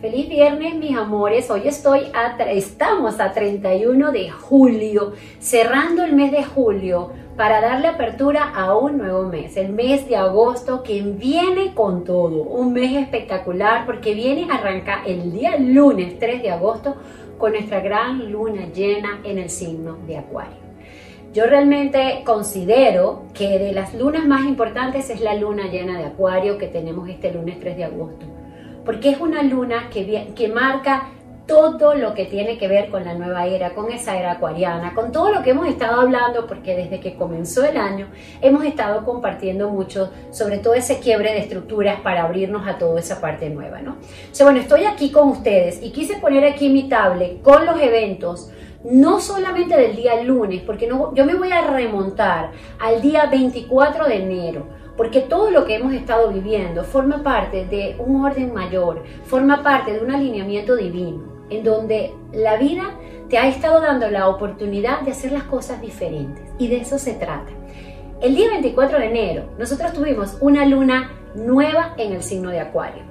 Feliz viernes, mis amores. Hoy estoy a, estamos a 31 de julio, cerrando el mes de julio para darle apertura a un nuevo mes, el mes de agosto que viene con todo, un mes espectacular porque viene a arrancar el día lunes 3 de agosto con nuestra gran luna llena en el signo de Acuario. Yo realmente considero que de las lunas más importantes es la luna llena de Acuario que tenemos este lunes 3 de agosto porque es una luna que, que marca todo lo que tiene que ver con la nueva era, con esa era acuariana, con todo lo que hemos estado hablando, porque desde que comenzó el año hemos estado compartiendo mucho sobre todo ese quiebre de estructuras para abrirnos a toda esa parte nueva, ¿no? O bueno, estoy aquí con ustedes y quise poner aquí mi tablet con los eventos, no solamente del día lunes, porque no, yo me voy a remontar al día 24 de enero, porque todo lo que hemos estado viviendo forma parte de un orden mayor, forma parte de un alineamiento divino, en donde la vida te ha estado dando la oportunidad de hacer las cosas diferentes. Y de eso se trata. El día 24 de enero nosotros tuvimos una luna nueva en el signo de Acuario.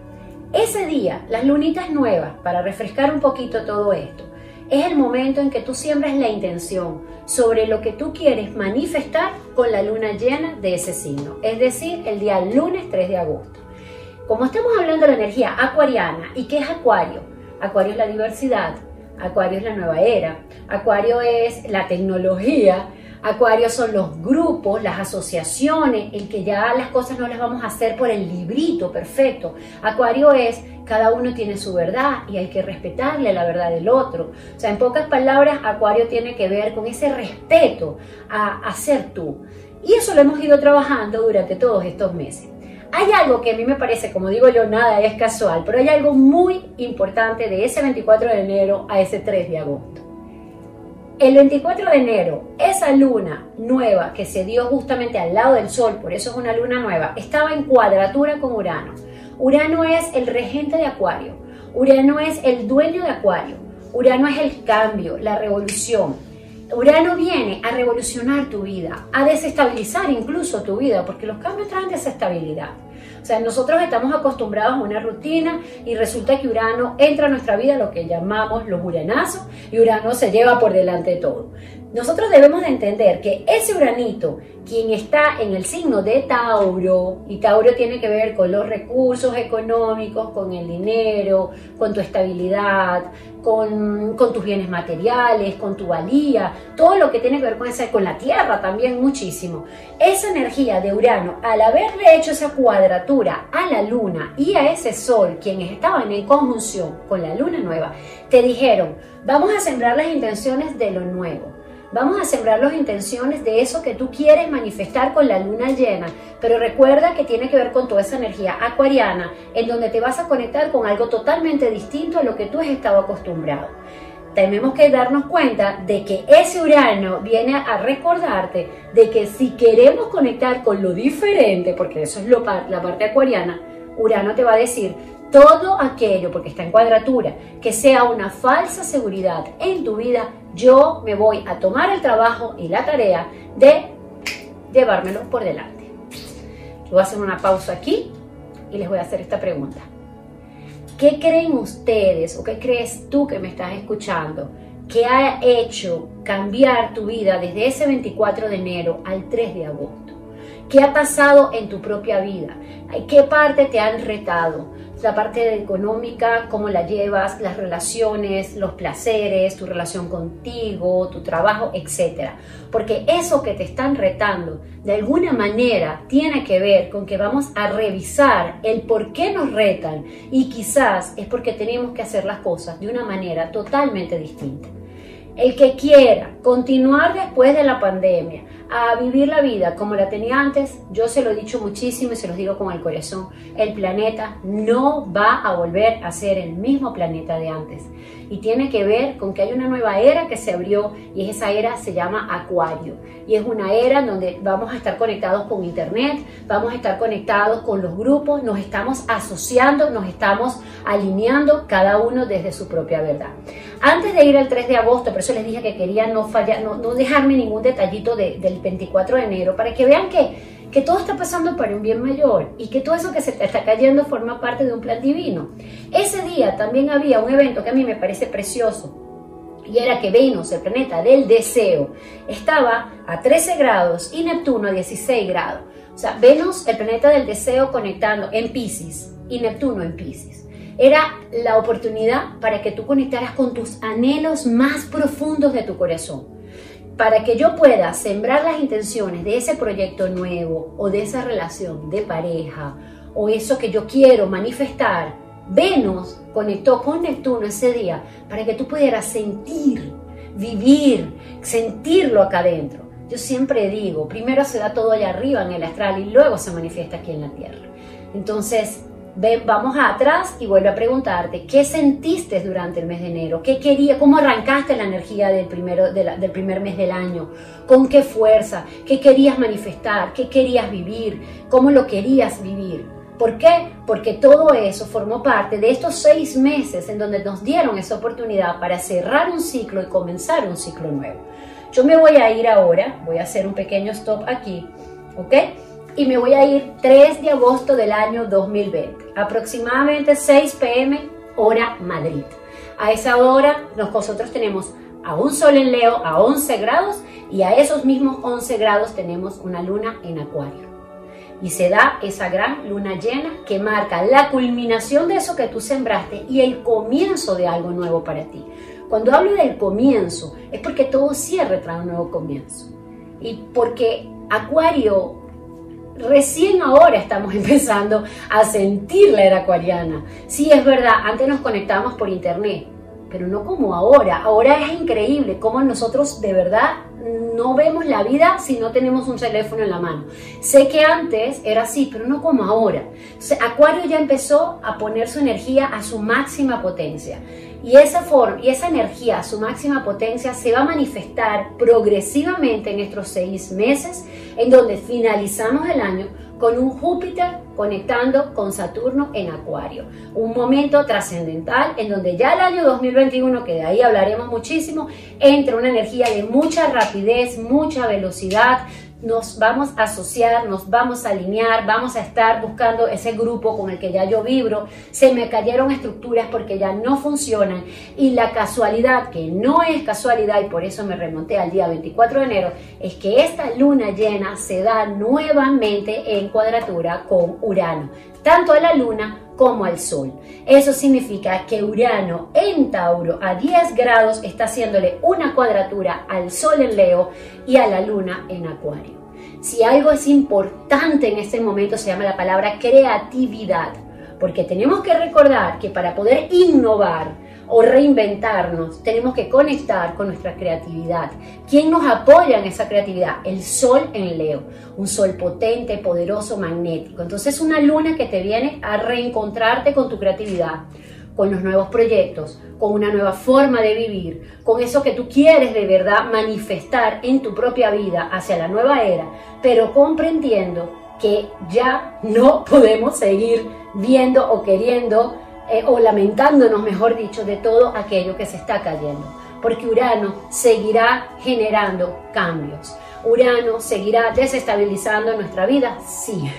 Ese día, las lunitas nuevas, para refrescar un poquito todo esto, es el momento en que tú siembras la intención sobre lo que tú quieres manifestar con la luna llena de ese signo, es decir, el día lunes 3 de agosto. Como estamos hablando de la energía acuariana, ¿y qué es acuario? Acuario es la diversidad, acuario es la nueva era, acuario es la tecnología, Acuario son los grupos, las asociaciones, el que ya las cosas no las vamos a hacer por el librito perfecto. Acuario es cada uno tiene su verdad y hay que respetarle la verdad del otro. O sea, en pocas palabras, Acuario tiene que ver con ese respeto a, a ser tú. Y eso lo hemos ido trabajando durante todos estos meses. Hay algo que a mí me parece, como digo yo, nada es casual, pero hay algo muy importante de ese 24 de enero a ese 3 de agosto. El 24 de enero, esa luna nueva que se dio justamente al lado del Sol, por eso es una luna nueva, estaba en cuadratura con Urano. Urano es el regente de Acuario, Urano es el dueño de Acuario, Urano es el cambio, la revolución. Urano viene a revolucionar tu vida, a desestabilizar incluso tu vida, porque los cambios traen desestabilidad. O sea, nosotros estamos acostumbrados a una rutina y resulta que Urano entra a nuestra vida, lo que llamamos los uranazos, y Urano se lleva por delante de todo. Nosotros debemos de entender que ese Uranito, quien está en el signo de Tauro, y Tauro tiene que ver con los recursos económicos, con el dinero, con tu estabilidad, con, tus bienes materiales, con tu valía, todo lo que tiene que ver con, esa, con la tierra también muchísimo. Esa energía de Urano, al haberle hecho esa cuadratura a la luna y a ese sol, quienes estaban en conjunción con la luna nueva, te dijeron, vamos a sembrar las intenciones de lo nuevo Vamos a sembrar las intenciones de eso que tú quieres manifestar con la luna llena, pero recuerda que tiene que ver con toda esa energía acuariana, en donde te vas a conectar con algo totalmente distinto a lo que tú has estado acostumbrado. Tenemos que darnos cuenta de que ese Urano viene a recordarte de que si queremos conectar con lo diferente, porque eso es lo, la parte acuariana, Urano te va a decir, todo aquello, porque está en cuadratura, que sea una falsa seguridad en tu vida, yo me voy a tomar el trabajo y la tarea de llevármelo por delante. Yo voy a hacer una pausa aquí y les voy a hacer esta pregunta. ¿Qué creen ustedes o qué crees tú que me estás escuchando que ha hecho cambiar tu vida desde ese 24 de enero al 3 de agosto? ¿Qué ha pasado en tu propia vida? ¿Qué parte te han retado? La parte económica, cómo la llevas, las relaciones, los placeres, tu relación contigo, tu trabajo, etc. Porque eso que te están retando, de alguna manera, tiene que ver con que vamos a revisar el por qué nos retan y quizás es porque tenemos que hacer las cosas de una manera totalmente distinta. El que quiera continuar después de la pandemia, a vivir la vida como la tenía antes, yo se lo he dicho muchísimo y se los digo con el corazón, el planeta no va a volver a ser el mismo planeta de antes. Y tiene que ver con que hay una nueva era que se abrió y esa era se llama Acuario. Y es una era donde vamos a estar conectados con Internet, vamos a estar conectados con los grupos, nos estamos asociando, nos estamos alineando cada uno desde su propia verdad. Antes de ir al 3 de agosto, por eso les dije que quería no, fallar, no, dejarme ningún detallito del 24 de enero, para que vean que, que todo está pasando para un bien mayor y que todo eso que se te está cayendo forma parte de un plan divino. Ese día también había un evento que a mí me parece precioso, y era que Venus, el planeta del deseo, estaba a 13 grados y Neptuno a 16 grados. O sea, Venus, el planeta del deseo, conectando en Pisces y Neptuno en Pisces. Era la oportunidad para que tú conectaras con tus anhelos más profundos de tu corazón. Para que yo pueda sembrar las intenciones de ese proyecto nuevo o de esa relación de pareja o eso que yo quiero manifestar, Venus conectó con Neptuno ese día para que tú pudieras sentir, vivir, sentirlo acá adentro. Yo siempre digo, primero se da todo allá arriba en el astral y luego se manifiesta aquí en la Tierra. Entonces, vamos atrás y vuelvo a preguntarte, ¿qué sentiste durante el mes de enero? ¿Qué quería, ¿Cómo arrancaste la energía del, primero, del primer mes del año? ¿Con qué fuerza? ¿Qué querías manifestar? ¿Qué querías vivir? ¿Cómo lo querías vivir? ¿Por qué? Porque todo eso formó parte de estos seis meses en donde nos dieron esa oportunidad para cerrar un ciclo y comenzar un ciclo nuevo. Yo me voy a ir ahora, voy a hacer un pequeño stop aquí, ¿ok? Y me voy a ir 3 de agosto del año 2020, aproximadamente 6 pm hora Madrid. A esa hora nosotros tenemos a un sol en Leo a 11 grados y a esos mismos 11 grados tenemos una luna en Acuario y se da esa gran luna llena que marca la culminación de eso que tú sembraste y el comienzo de algo nuevo para ti. Cuando hablo del comienzo es porque todo cierre trae un nuevo comienzo y porque Acuario recién ahora estamos empezando a sentir la era acuariana. Sí, es verdad, antes nos conectábamos por internet, pero no como ahora. Ahora es increíble cómo nosotros de verdad no vemos la vida si no tenemos un teléfono en la mano. Sé que antes era así, pero no como ahora. Acuario ya empezó a poner su energía a su máxima potencia. Y esa forma y esa energía su máxima potencia se va a manifestar progresivamente en estos seis meses, en donde finalizamos el año con un Júpiter conectando con Saturno en Acuario. Un momento trascendental en donde ya el año 2021, que de ahí hablaremos muchísimo, entra una energía de mucha rapidez, mucha velocidad, nos vamos a asociar, nos vamos a alinear, vamos a estar buscando ese grupo con el que ya yo vibro, se me cayeron estructuras porque ya no funcionan. Y la casualidad, que no es casualidad y por eso me remonté al día 24 de enero, es que esta luna llena se da nuevamente en cuadratura con Urano, tanto a la luna como al Sol. Eso significa que Urano en Tauro a 10 grados está haciéndole una cuadratura al Sol en Leo y a la Luna en Acuario. Si algo es importante en este momento se llama la palabra creatividad, porque tenemos que recordar que para poder innovar, o reinventarnos, tenemos que conectar con nuestra creatividad. ¿Quién nos apoya en esa creatividad? El sol en Leo, un sol potente, poderoso, magnético. Entonces una luna que te viene a reencontrarte con tu creatividad, con los nuevos proyectos, con una nueva forma de vivir, con eso que tú quieres de verdad manifestar en tu propia vida hacia la nueva era, pero comprendiendo que ya no podemos seguir viendo o queriendo eh, o lamentándonos, mejor dicho, de todo aquello que se está cayendo. Porque Urano seguirá generando cambios. Urano seguirá desestabilizando nuestra vida, sí.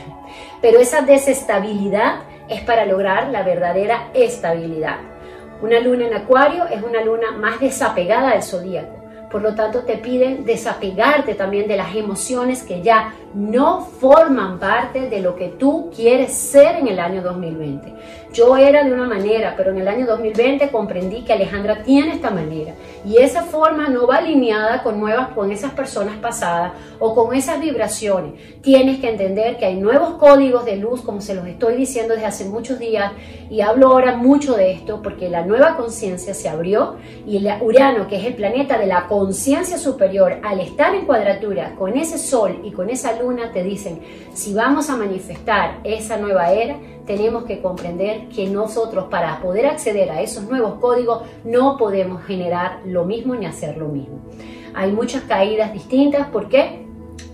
Pero esa desestabilidad es para lograr la verdadera estabilidad. Una luna en Acuario es una luna más desapegada del zodíaco. Por lo tanto, te piden desapegarte también de las emociones que ya no forman parte de lo que tú quieres ser en el año 2020. Yo era de una manera, pero en el año 2020 comprendí que Alejandra tiene esta manera y esa forma no va alineada con nuevas con esas personas pasadas o con esas vibraciones. Tienes que entender que hay nuevos códigos de luz, como se los estoy diciendo desde hace muchos días y hablo ahora mucho de esto porque la nueva conciencia se abrió y el Urano, que es el planeta de la conciencia superior, al estar en cuadratura con ese sol y con esa luna te dicen, si vamos a manifestar esa nueva era, tenemos que comprender que nosotros para poder acceder a esos nuevos códigos no podemos generar lo mismo ni hacer lo mismo. Hay muchas caídas distintas, ¿por qué?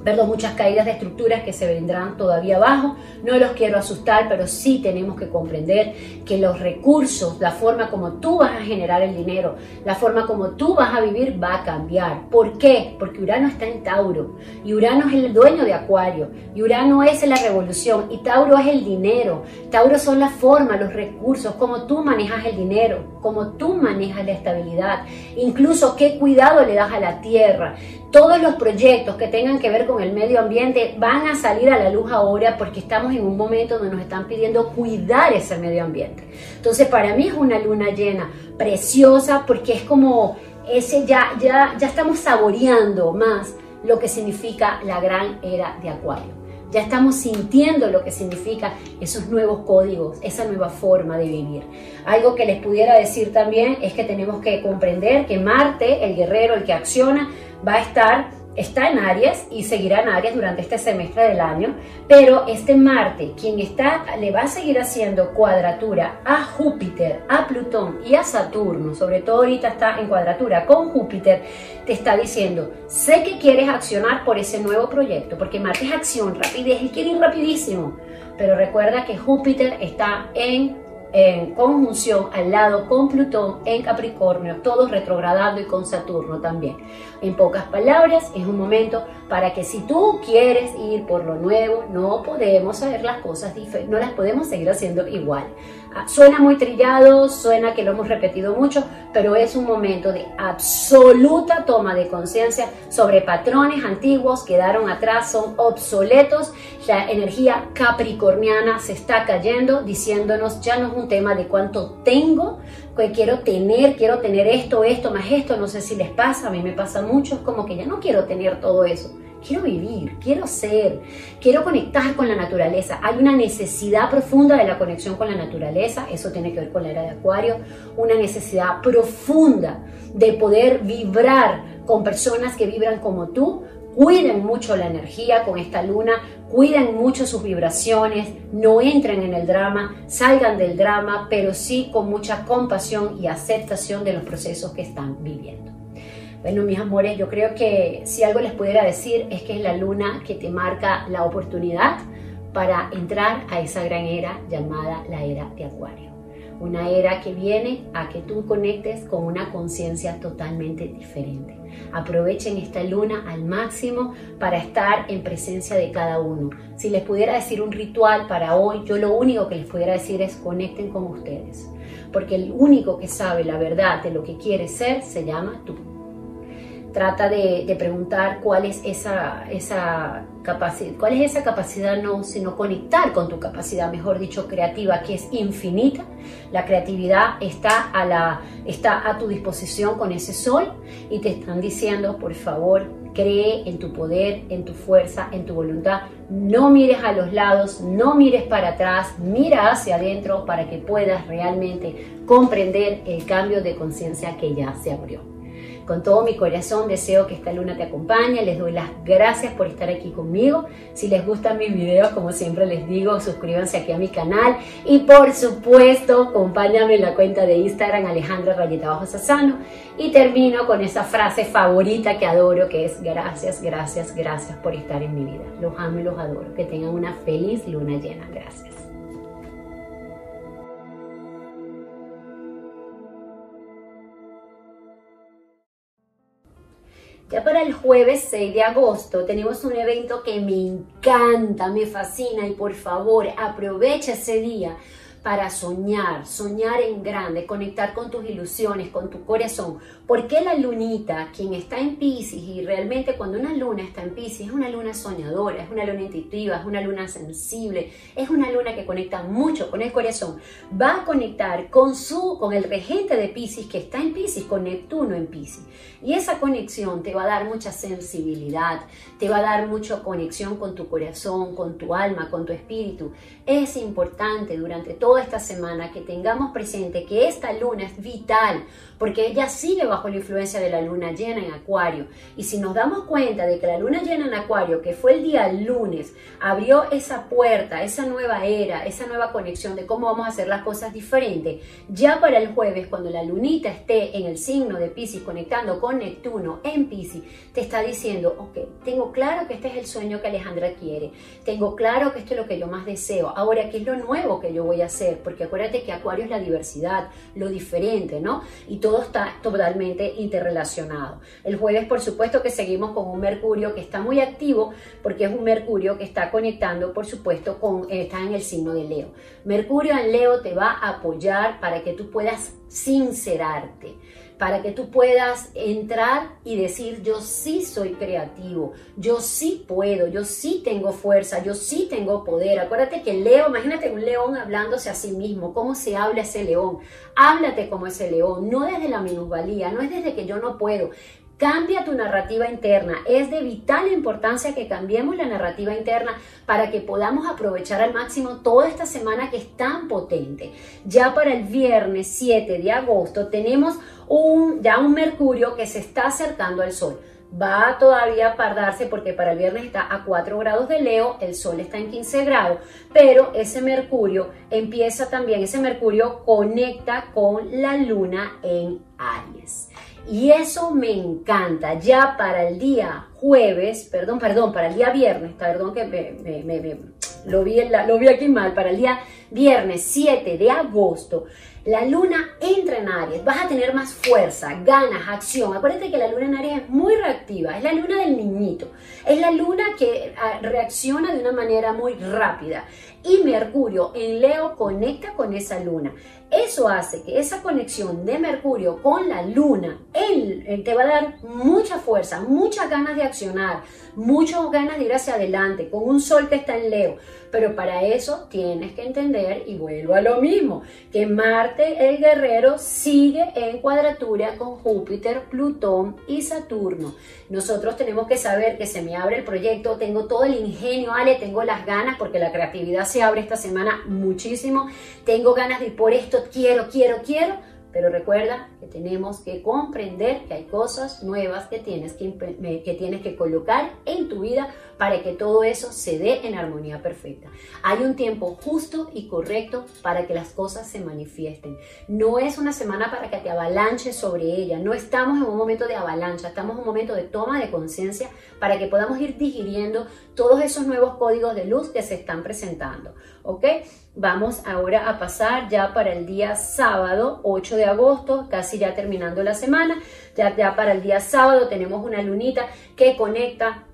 Perdón, muchas caídas de estructuras que se vendrán todavía abajo. No los quiero asustar, pero sí tenemos que comprender que los recursos, la forma como tú vas a generar el dinero, la forma como tú vas a vivir va a cambiar. ¿Por qué? Porque Urano está en Tauro y Urano es el dueño de Acuario y Urano es la revolución y Tauro es el dinero. Tauro son la forma, los recursos, cómo tú manejas el dinero, cómo tú manejas la estabilidad, incluso qué cuidado le das a la tierra. Todos los proyectos que tengan que ver con el medio ambiente van a salir a la luz ahora porque estamos en un momento donde nos están pidiendo cuidar ese medio ambiente. Entonces para mí es una luna llena preciosa porque es como ese ya ya ya estamos saboreando más lo que significa la gran era de Acuario. Ya estamos sintiendo lo que significa esos nuevos códigos, esa nueva forma de vivir. Algo que les pudiera decir también es que tenemos que comprender que Marte, el guerrero, el que acciona, va a estar está en Aries y seguirá en Aries durante este semestre del año, pero este Marte, quien está, le va a seguir haciendo cuadratura a Júpiter, a Plutón y a Saturno, sobre todo ahorita está en cuadratura con Júpiter, te está diciendo, sé que quieres accionar por ese nuevo proyecto, porque Marte es acción, rapidez, y quiere ir rapidísimo, pero recuerda que Júpiter está en en conjunción al lado con Plutón en Capricornio, todos retrogradando y con Saturno también. En pocas palabras, es un momento para que si tú quieres ir por lo nuevo, no podemos hacer las cosas no las podemos seguir haciendo igual. Ah, suena muy trillado, suena que lo hemos repetido mucho, pero es un momento de absoluta toma de conciencia sobre patrones antiguos, quedaron atrás, son obsoletos. La energía capricorniana se está cayendo, diciéndonos ya no es un tema de cuánto tengo, que quiero tener, quiero tener esto, esto, más esto, no sé si les pasa, a mí me pasa mucho, es como que ya no quiero tener todo eso quiero vivir, quiero ser, quiero conectar con la naturaleza. Hay una necesidad profunda de la conexión con la naturaleza, eso tiene que ver con la era de Acuario, una necesidad profunda de poder vibrar con personas que vibran como tú. Cuiden mucho la energía con esta luna, cuiden mucho sus vibraciones, no entren en el drama, salgan del drama, pero sí con mucha compasión y aceptación de los procesos que están viviendo. Bueno, mis amores, yo creo que si algo les pudiera decir es que es la luna que te marca la oportunidad para entrar a esa gran era llamada la era de Acuario. Una era que viene a que tú conectes con una conciencia totalmente diferente. Aprovechen esta luna al máximo para estar en presencia de cada uno. Si les pudiera decir un ritual para hoy, yo lo único que les pudiera decir es conecten con ustedes. Porque el único que sabe la verdad de lo que quiere ser se llama tú trata de, preguntar cuál es esa, capacidad, cuál es esa capacidad no, sino conectar con tu capacidad, mejor dicho, creativa, que es infinita. La creatividad está a, la, está a tu disposición con ese sol y te están diciendo, por favor, cree en tu poder, en tu fuerza, en tu voluntad. No mires a los lados, no mires para atrás, mira hacia adentro para que puedas realmente comprender el cambio de conciencia que ya se abrió. Con todo mi corazón deseo que esta luna te acompañe. Les doy las gracias por estar aquí conmigo. Si les gustan mis videos, como siempre les digo, suscríbanse aquí a mi canal. Y por supuesto, acompáñame en la cuenta de Instagram Alejandra Rayeta Bajo. Y termino con esa frase favorita que adoro, que es gracias, gracias, gracias por estar en mi vida. Los amo y los adoro. Que tengan una feliz luna llena. Gracias. Ya para el jueves 6 de agosto tenemos un evento que me encanta, me fascina y por favor aprovecha ese día para soñar, soñar en grande, conectar con tus ilusiones, con tu corazón. Porque la lunita, quien está en Pisces, y realmente cuando una luna está en Pisces, es una luna soñadora, es una luna intuitiva, es una luna sensible, es una luna que conecta mucho con el corazón, va a conectar con su, con el regente de Pisces que está en Pisces, con Neptuno en Pisces. Y esa conexión te va a dar mucha sensibilidad, te va a dar mucha conexión con tu corazón, con tu alma, con tu espíritu. Es importante durante todo esta semana que tengamos presente que esta luna es vital porque ella sigue bajo la influencia de la luna llena en Acuario. Y si nos damos cuenta de que la luna llena en Acuario, que fue el día lunes, abrió esa puerta, esa nueva era, esa nueva conexión de cómo vamos a hacer las cosas diferentes, ya para el jueves, cuando la lunita esté en el signo de Pisces conectando con Neptuno en Pisces, te está diciendo, ok, tengo claro que este es el sueño que Alejandra quiere, tengo claro que esto es lo que yo más deseo, ahora, ¿qué es lo nuevo que yo voy a hacer? Porque acuérdate que Acuario es la diversidad, lo diferente, ¿no? Y todo está totalmente interrelacionado. El jueves, por supuesto, que seguimos con un Mercurio que está muy activo porque es un Mercurio que está conectando, por supuesto, con, está en el signo de Leo. Mercurio en Leo te va a apoyar para que tú puedas sincerarte para que tú puedas entrar y decir, yo sí soy creativo, yo sí puedo, yo sí tengo fuerza, yo sí tengo poder. Acuérdate que Leo, imagínate un león hablándose a sí mismo, cómo se habla ese león. Háblate como ese león, no desde la minusvalía, no es desde que yo no puedo. Cambia tu narrativa interna. Es de vital importancia que cambiemos la narrativa interna para que podamos aprovechar al máximo toda esta semana que es tan potente. Ya para el viernes 7 de agosto tenemos ya un Mercurio que se está acercando al Sol. Va todavía a pardarse porque para el viernes está a 4 grados de Leo, el Sol está en 15 grados, pero ese Mercurio empieza también, ese Mercurio conecta con la Luna en Aries. Y eso me encanta. Ya para el día jueves, perdón, perdón, para el día viernes, perdón que me, lo, vi lo vi aquí mal, para el día viernes 7 de agosto, la luna entra en Aries, vas a tener más fuerza, ganas, acción. Acuérdate que la luna en Aries es muy reactiva, es la luna del niñito, es la luna que ah, reacciona de una manera muy rápida. Y Mercurio en Leo conecta con esa luna. Eso hace que esa conexión de Mercurio con la luna te va a dar mucha fuerza, muchas ganas de accionar, muchas ganas de ir hacia adelante, con un sol que está en Leo. Pero para eso tienes que entender, y vuelvo a lo mismo, que Marte, el guerrero, sigue en cuadratura con Júpiter, Plutón y Saturno. Nosotros tenemos que saber que se me abre el proyecto, tengo todo el ingenio, Ale, tengo las ganas, porque la creatividad se abre esta semana muchísimo, tengo ganas de ir por esto, quiero, quiero, quiero. Pero recuerda que tenemos que comprender que hay cosas nuevas que tienes que, que tienes que colocar en tu vida para que todo eso se dé en armonía perfecta. Hay un tiempo justo y correcto para que las cosas se manifiesten. No es una semana para que te avalanches sobre ella. No estamos en un momento de avalancha, estamos en un momento de toma de conciencia para que podamos ir digiriendo todos esos nuevos códigos de luz que se están presentando. ¿Ok? Vamos ahora a pasar ya para el día sábado, 8 de agosto, casi ya terminando la semana. Ya, ya para el día sábado tenemos una lunita que conecta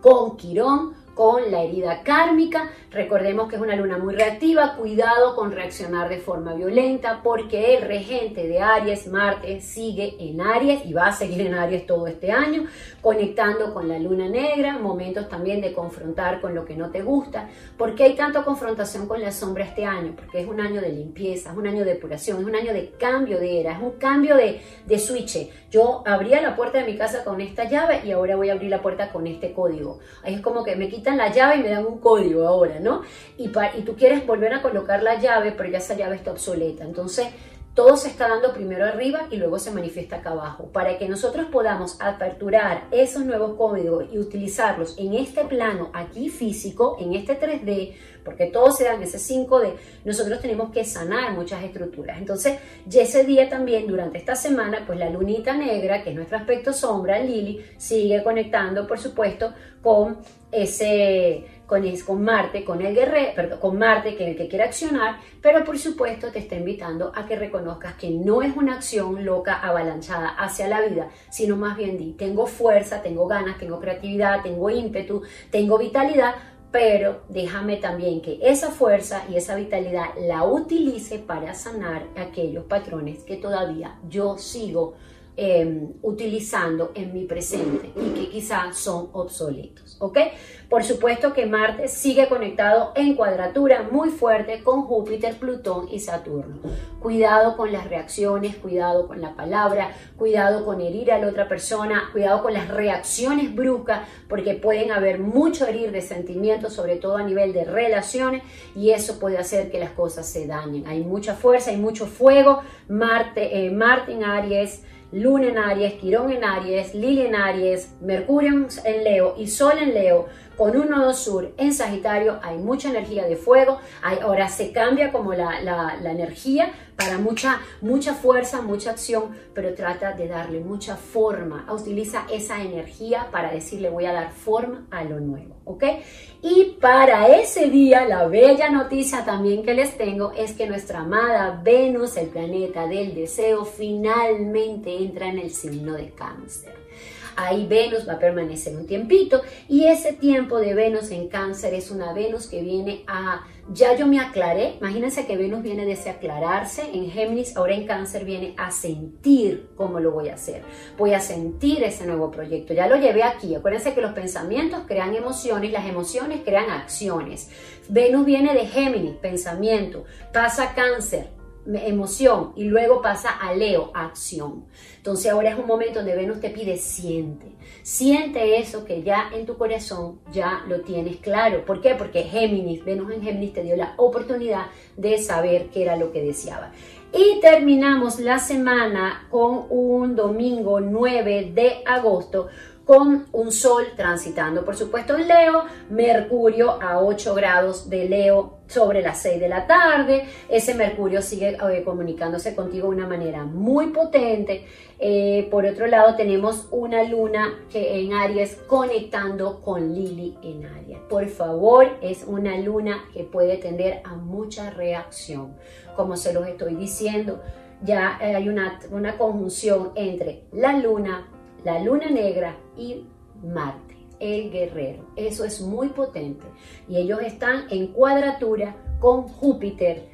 con Quirón con la herida kármica. Recordemos que es una luna muy reactiva, cuidado con reaccionar de forma violenta porque el regente de Aries, Marte, sigue en Aries y va a seguir en Aries todo este año, conectando con la luna negra, momentos también de confrontar con lo que no te gusta. ¿Por qué hay tanta confrontación con la sombra este año? Porque es un año de limpieza, es un año de depuración, es un año de cambio de era, es un cambio de, de switch. Yo abría la puerta de mi casa con esta llave y ahora voy a abrir la puerta con este código. Es como que me la llave y me dan un código ahora, ¿no? Y, y tú quieres volver a colocar la llave, pero ya esa llave está obsoleta. Entonces, todo se está dando primero arriba y luego se manifiesta acá abajo. Para que nosotros podamos aperturar esos nuevos códigos y utilizarlos en este plano aquí físico, en este 3D, porque todo se da en ese 5D, nosotros tenemos que sanar muchas estructuras. Entonces, ya ese día también, durante esta semana, pues la lunita negra, que es nuestro aspecto sombra, Lili, sigue conectando, por supuesto, con ese con, con Marte, con el guerrero, con Marte, que es el que quiere accionar, pero por supuesto te está invitando a que reconozcas que no es una acción loca avalanchada hacia la vida, sino más bien di, tengo fuerza, tengo ganas, tengo creatividad, tengo ímpetu, tengo vitalidad, pero déjame también que esa fuerza y esa vitalidad la utilice para sanar aquellos patrones que todavía yo sigo em, utilizando en mi presente y que quizás son obsoletos, ¿ok? Por supuesto que Marte sigue conectado en cuadratura muy fuerte con Júpiter, Plutón y Saturno. Cuidado con las reacciones, cuidado con la palabra, cuidado con herir a la otra persona, cuidado con las reacciones bruscas, porque pueden haber mucho herir de sentimientos, sobre todo a nivel de relaciones, y eso puede hacer que las cosas se dañen. Hay mucha fuerza, hay mucho fuego. Marte, eh, Aries Luna en Aries, Quirón en Aries, Lili en Aries, Mercurio en Leo y Sol en Leo, con un nodo sur en Sagitario, hay mucha energía de fuego, ahora se cambia como la, la, energía para mucha, mucha fuerza, mucha acción, pero trata de darle mucha forma, utiliza esa energía para decirle voy a dar forma a lo nuevo, ¿ok? Y para ese día, la bella noticia también que les tengo es que nuestra amada Venus, el planeta del deseo, finalmente entra en el signo de cáncer. Ahí Venus va a permanecer un tiempito y ese tiempo de Venus en cáncer es una Venus que viene a, ya yo me aclaré, imagínense que Venus viene desde aclararse en Géminis, ahora en cáncer viene a sentir cómo lo voy a hacer, voy a sentir ese nuevo proyecto, ya lo llevé aquí, acuérdense que los pensamientos crean emociones, las emociones crean acciones. Venus viene de Géminis, pensamiento, pasa cáncer, emoción y luego pasa a Leo, acción. Entonces ahora es un momento donde Venus te pide siente, siente eso que ya en tu corazón ya lo tienes claro. ¿Por qué? Porque Géminis, Venus en Géminis te dio la oportunidad de saber qué era lo que deseaba. Y terminamos la semana con un domingo 9 de agosto con un sol transitando, por supuesto, en Leo, Mercurio a 8 grados de Leo sobre las 6 de la tarde. Ese Mercurio sigue eh, comunicándose contigo de una manera muy potente. Eh, por otro lado, tenemos una luna que en Aries conectando con Lili en Aries. Por favor, es una luna que puede tender a mucha reacción. Como se los estoy diciendo, ya hay una, una conjunción entre la luna, la luna negra y Marte, el guerrero. Eso es muy potente. Y ellos están en cuadratura con Júpiter,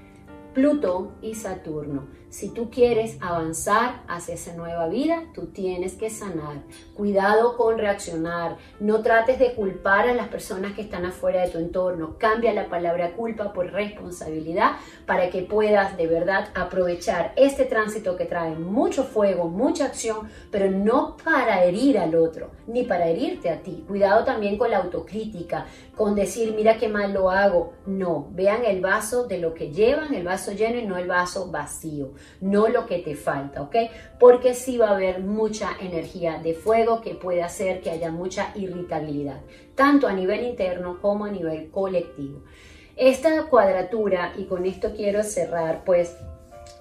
Plutón y Saturno. Si tú quieres avanzar hacia esa nueva vida, tú tienes que sanar. Cuidado con reaccionar. No trates de culpar a las personas que están afuera de tu entorno. Cambia la palabra culpa por responsabilidad para que puedas de verdad aprovechar este tránsito que trae mucho fuego, mucha acción, pero no para herir al otro, ni para herirte a ti. Cuidado también con la autocrítica, con decir, mira qué mal lo hago. No, vean el vaso de lo que llevan, el vaso lleno y no el vaso vacío no lo que te falta, ¿ok? Porque sí va a haber mucha energía de fuego que puede hacer que haya mucha irritabilidad, tanto a nivel interno como a nivel colectivo. Esta cuadratura, y con esto quiero cerrar, pues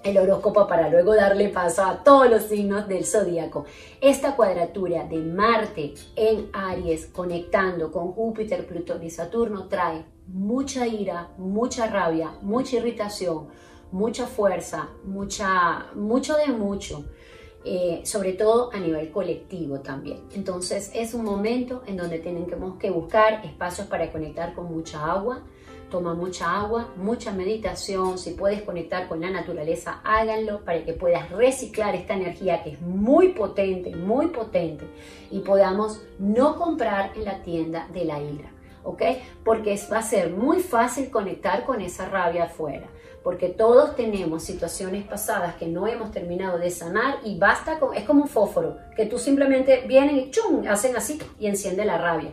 el horóscopo para luego darle paso a todos los signos del zodíaco. Esta cuadratura de Marte en Aries conectando con Júpiter, Plutón y Saturno trae mucha ira, mucha rabia, mucha irritación, mucha fuerza, mucha, mucho de mucho, eh, sobre todo a nivel colectivo también. Entonces es un momento en donde tenemos que buscar espacios para conectar con mucha agua, toma mucha agua, mucha meditación, si puedes conectar con la naturaleza, háganlo para que puedas reciclar esta energía que es muy potente, muy potente y podamos no comprar en la tienda de la ira, ¿ok? Porque va a ser muy fácil conectar con esa rabia afuera porque todos tenemos situaciones pasadas que no hemos terminado de sanar y basta con, es como un fósforo, que tú simplemente vienen y chum, hacen así y enciende la rabia.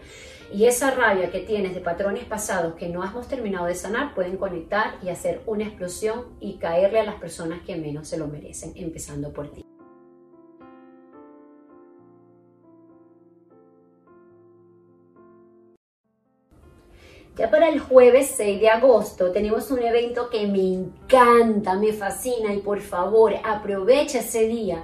Y esa rabia que tienes de patrones pasados que no hemos terminado de sanar pueden conectar y hacer una explosión y caerle a las personas que menos se lo merecen, empezando por ti. Ya para el jueves 6 de agosto tenemos un evento que me encanta, me fascina y por favor aprovecha ese día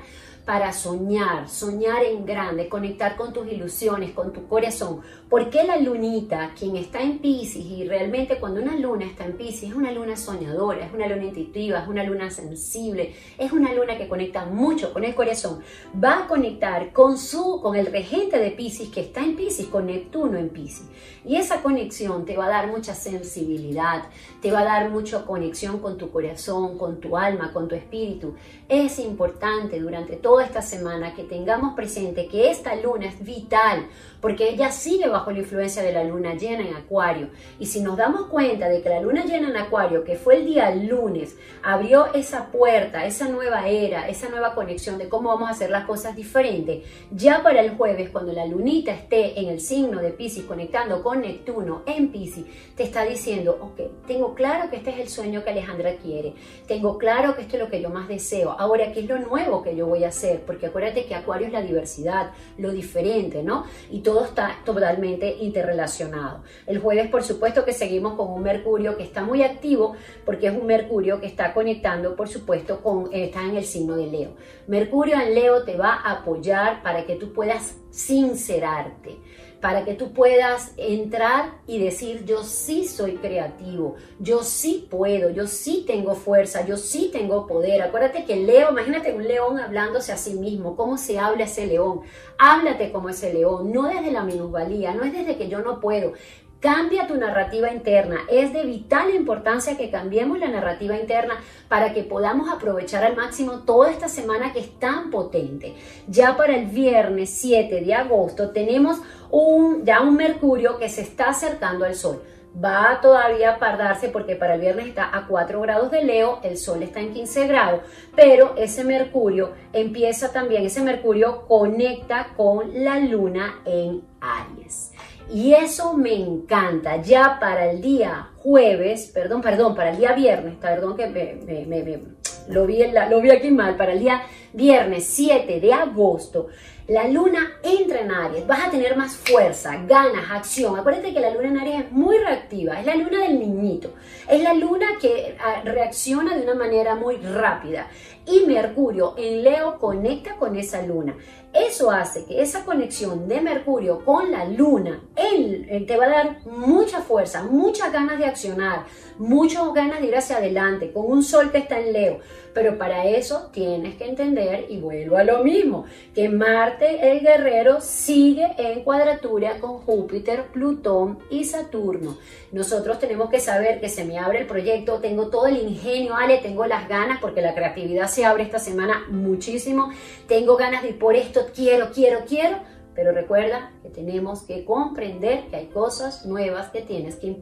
para soñar, soñar en grande, conectar con tus ilusiones, con tu corazón. Porque la lunita, quien está en Pisces, y realmente cuando una luna está en Pisces, es una luna soñadora, es una luna intuitiva, es una luna sensible, es una luna que conecta mucho con el corazón, va a conectar con su, con el regente de Pisces que está en Pisces, con Neptuno en Pisces. Y esa conexión te va a dar mucha sensibilidad, te va a dar mucha conexión con tu corazón, con tu alma, con tu espíritu. Es importante durante todo esta semana que tengamos presente que esta luna es vital porque ella sigue bajo la influencia de la luna llena en Acuario. Y si nos damos cuenta de que la luna llena en Acuario, que fue el día lunes, abrió esa puerta, esa nueva era, esa nueva conexión de cómo vamos a hacer las cosas diferentes, ya para el jueves, cuando la lunita esté en el signo de Pisces conectando con Neptuno en Pisces, te está diciendo, ok, tengo claro que este es el sueño que Alejandra quiere, tengo claro que esto es lo que yo más deseo, ahora, ¿qué es lo nuevo que yo voy a hacer? Porque acuérdate que Acuario es la diversidad, lo diferente, ¿no? Y todo está totalmente interrelacionado. El jueves, por supuesto, que seguimos con un Mercurio que está muy activo porque es un Mercurio que está conectando, por supuesto, con, está en el signo de Leo. Mercurio en Leo te va a apoyar para que tú puedas sincerarte para que tú puedas entrar y decir, yo sí soy creativo, yo sí puedo, yo sí tengo fuerza, yo sí tengo poder. Acuérdate que Leo, imagínate un león hablándose a sí mismo, cómo se habla ese león. Háblate como ese león, no desde la minusvalía, no es desde que yo no puedo. Cambia tu narrativa interna. Es de vital importancia que cambiemos la narrativa interna para que podamos aprovechar al máximo toda esta semana que es tan potente. Ya para el viernes 7 de agosto tenemos un, ya un Mercurio que se está acercando al Sol. Va todavía a pardarse porque para el viernes está a 4 grados de Leo, el Sol está en 15 grados, pero ese Mercurio empieza también, ese Mercurio conecta con la Luna en Aries. Y eso me encanta. Ya para el día jueves, perdón, perdón, para el día viernes, perdón que me, lo, vi lo vi aquí mal, para el día viernes 7 de agosto, la luna entra en Aries, vas a tener más fuerza, ganas, acción. Acuérdate que la luna en Aries es muy reactiva, es la luna del niñito, es la luna que ah, reacciona de una manera muy rápida. Y Mercurio en Leo conecta con esa luna. Eso hace que esa conexión de Mercurio con la luna él, te va a dar mucha fuerza, muchas ganas de accionar, muchas ganas de ir hacia adelante, con un sol que está en Leo. Pero para eso tienes que entender, y vuelvo a lo mismo, que Marte, el guerrero, sigue en cuadratura con Júpiter, Plutón y Saturno. Nosotros tenemos que saber que se me abre el proyecto, tengo todo el ingenio, Ale, tengo las ganas, porque la creatividad se abre esta semana muchísimo, tengo ganas de ir por esto, quiero, quiero, quiero pero recuerda que tenemos que comprender que hay cosas nuevas que tienes que,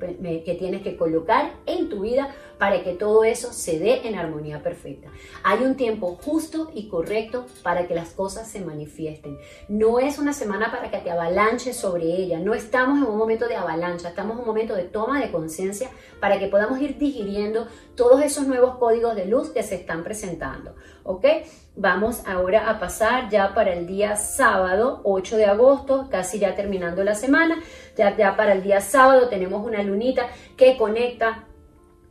que tienes que colocar en tu vida para que todo eso se dé en armonía perfecta. Hay un tiempo justo y correcto para que las cosas se manifiesten. No es una semana para que te avalanches sobre ella. No estamos en un momento de avalancha, estamos en un momento de toma de conciencia para que podamos ir digiriendo todos esos nuevos códigos de luz que se están presentando. ¿Ok? Vamos ahora a pasar ya para el día sábado, 8 de agosto, casi ya terminando la semana. Ya, ya para el día sábado tenemos una lunita que conecta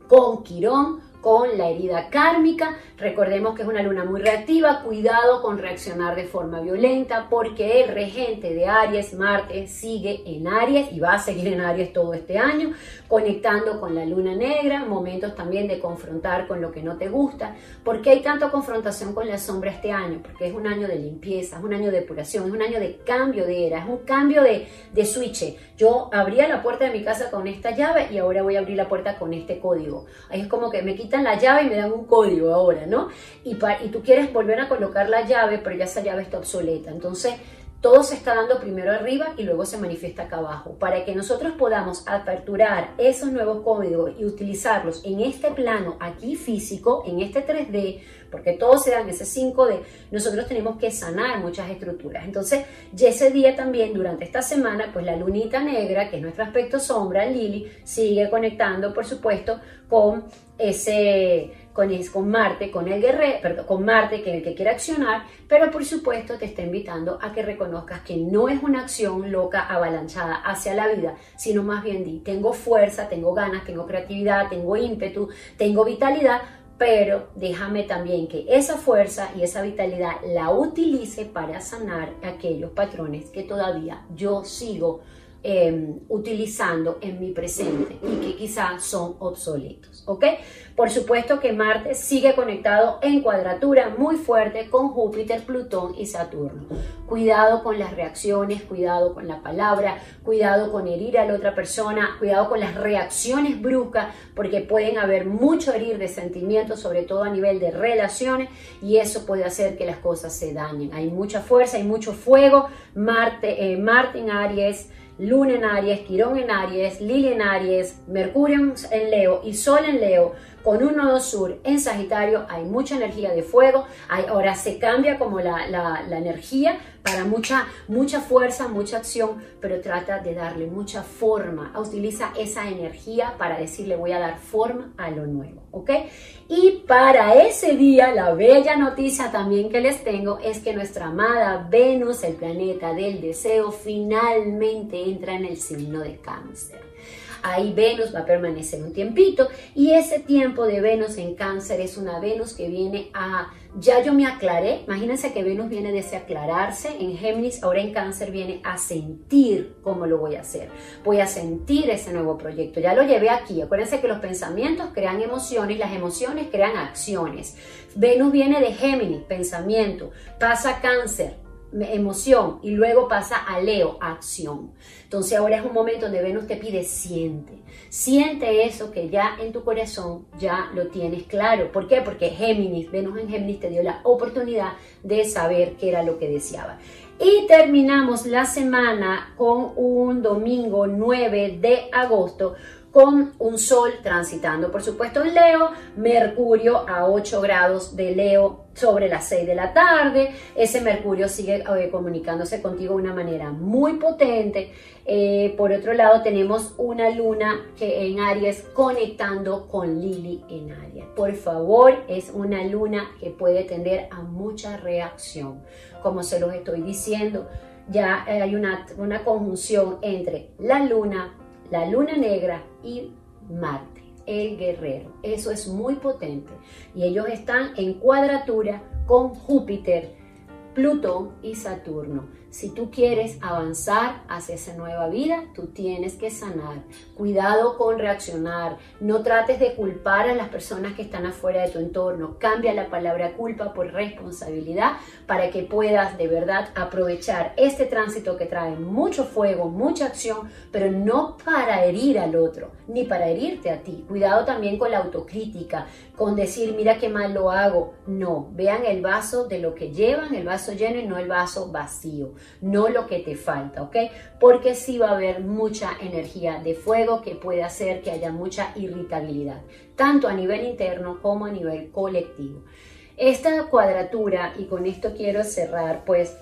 con Quirón, con la herida kármica. Recordemos que es una luna muy reactiva, cuidado con reaccionar de forma violenta porque el regente de Aries, Marte, sigue en Aries y va a seguir en Aries todo este año, conectando con la luna negra, momentos también de confrontar con lo que no te gusta. ¿Por qué hay tanta confrontación con la sombra este año? Porque es un año de limpieza, es un año de depuración, es un año de cambio de era, es un cambio de, de switch. Yo abría la puerta de mi casa con esta llave y ahora voy a abrir la puerta con este código. Es como que me quitan la llave y me dan un código ahora, ¿no? Y, y tú quieres volver a colocar la llave, pero ya esa llave está obsoleta. Entonces, todo se está dando primero arriba y luego se manifiesta acá abajo. Para que nosotros podamos aperturar esos nuevos códigos y utilizarlos en este plano aquí físico, en este 3D, porque todo se da en ese 5D, nosotros tenemos que sanar muchas estructuras. Entonces, ya ese día también, durante esta semana, pues la lunita negra, que es nuestro aspecto sombra, Lili, sigue conectando, por supuesto, con ese con, con Marte, con el guerrero, con Marte, que es el que quiere accionar, pero por supuesto te está invitando a que reconozcas que no es una acción loca avalanchada hacia la vida, sino más bien di, tengo fuerza, tengo ganas, tengo creatividad, tengo ímpetu, tengo vitalidad, pero déjame también que esa fuerza y esa vitalidad la utilice para sanar aquellos patrones que todavía yo sigo em, utilizando en mi presente y que quizás son obsoletos, ¿ok? Por supuesto que Marte sigue conectado en cuadratura muy fuerte con Júpiter, Plutón y Saturno. Cuidado con las reacciones, cuidado con la palabra, cuidado con herir a la otra persona, cuidado con las reacciones bruscas, porque pueden haber mucho herir de sentimientos, sobre todo a nivel de relaciones, y eso puede hacer que las cosas se dañen. Hay mucha fuerza, hay mucho fuego. Marte, eh, Marte en Aries Luna en Aries, Quirón en Aries, Lili en Aries, Mercurio en Leo y Sol en Leo, con un nodo sur en Sagitario, hay mucha energía de fuego, ahora se cambia como la, la, energía para mucha, mucha fuerza, mucha acción, pero trata de darle mucha forma, utiliza esa energía para decirle voy a dar forma a lo nuevo, ¿ok? Y para ese día, la bella noticia también que les tengo es que nuestra amada Venus, el planeta del deseo, finalmente entra en el signo de cáncer. Ahí Venus va a permanecer un tiempito y ese tiempo de Venus en cáncer es una Venus que viene a, ya yo me aclaré, imagínense que Venus viene desde aclararse en Géminis, ahora en cáncer viene a sentir cómo lo voy a hacer, voy a sentir ese nuevo proyecto, ya lo llevé aquí, acuérdense que los pensamientos crean emociones, las emociones crean acciones. Venus viene de Géminis, pensamiento, pasa cáncer, emoción y luego pasa a Leo, acción. Entonces ahora es un momento donde Venus te pide siente, siente eso que ya en tu corazón ya lo tienes claro. ¿Por qué? Porque Géminis, Venus en Géminis te dio la oportunidad de saber qué era lo que deseaba. Y terminamos la semana con un domingo 9 de agosto con un sol transitando, por supuesto, en Leo, Mercurio a 8 grados de Leo sobre las 6 de la tarde. Ese Mercurio sigue eh, comunicándose contigo de una manera muy potente. Eh, por otro lado, tenemos una luna que en Aries conectando con Lili en Aries. Por favor, es una luna que puede tender a mucha reacción. Como se los estoy diciendo, ya hay una, una conjunción entre la luna, la luna negra y Marte, el guerrero. Eso es muy potente. Y ellos están en cuadratura con Júpiter, Plutón y Saturno. Si tú quieres avanzar hacia esa nueva vida, tú tienes que sanar. Cuidado con reaccionar. No trates de culpar a las personas que están afuera de tu entorno. Cambia la palabra culpa por responsabilidad para que puedas de verdad aprovechar este tránsito que trae mucho fuego, mucha acción, pero no para herir al otro, ni para herirte a ti. Cuidado también con la autocrítica, con decir, mira qué mal lo hago. No, vean el vaso de lo que llevan, el vaso lleno y no el vaso vacío no lo que te falta, ¿ok? Porque sí va a haber mucha energía de fuego que puede hacer que haya mucha irritabilidad, tanto a nivel interno como a nivel colectivo. Esta cuadratura, y con esto quiero cerrar, pues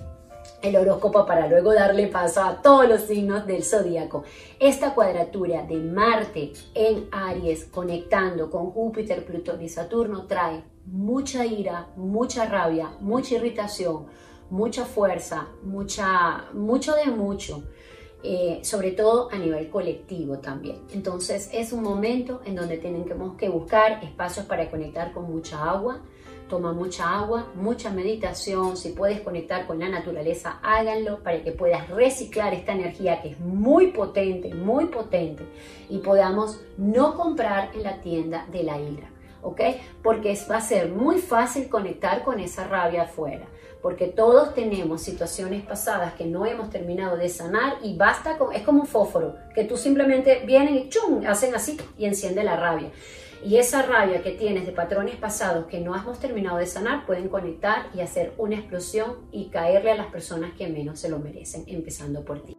el horóscopo para luego darle paso a todos los signos del zodíaco. Esta cuadratura de Marte en Aries conectando con Júpiter, Plutón y Saturno trae mucha ira, mucha rabia, mucha irritación, mucha fuerza, mucha, mucho de mucho, eh, sobre todo a nivel colectivo también. Entonces es un momento en donde tenemos que buscar espacios para conectar con mucha agua. Toma mucha agua, mucha meditación, si puedes conectar con la naturaleza, háganlo para que puedas reciclar esta energía que es muy potente, muy potente y podamos no comprar en la tienda de la ira. ¿ok? Porque va a ser muy fácil conectar con esa rabia afuera, porque todos tenemos situaciones pasadas que no hemos terminado de sanar y basta con, es como un fósforo, que tú simplemente vienen y chum, hacen así y enciende la rabia. Y esa rabia que tienes de patrones pasados que no hemos terminado de sanar pueden conectar y hacer una explosión y caerle a las personas que menos se lo merecen, empezando por ti.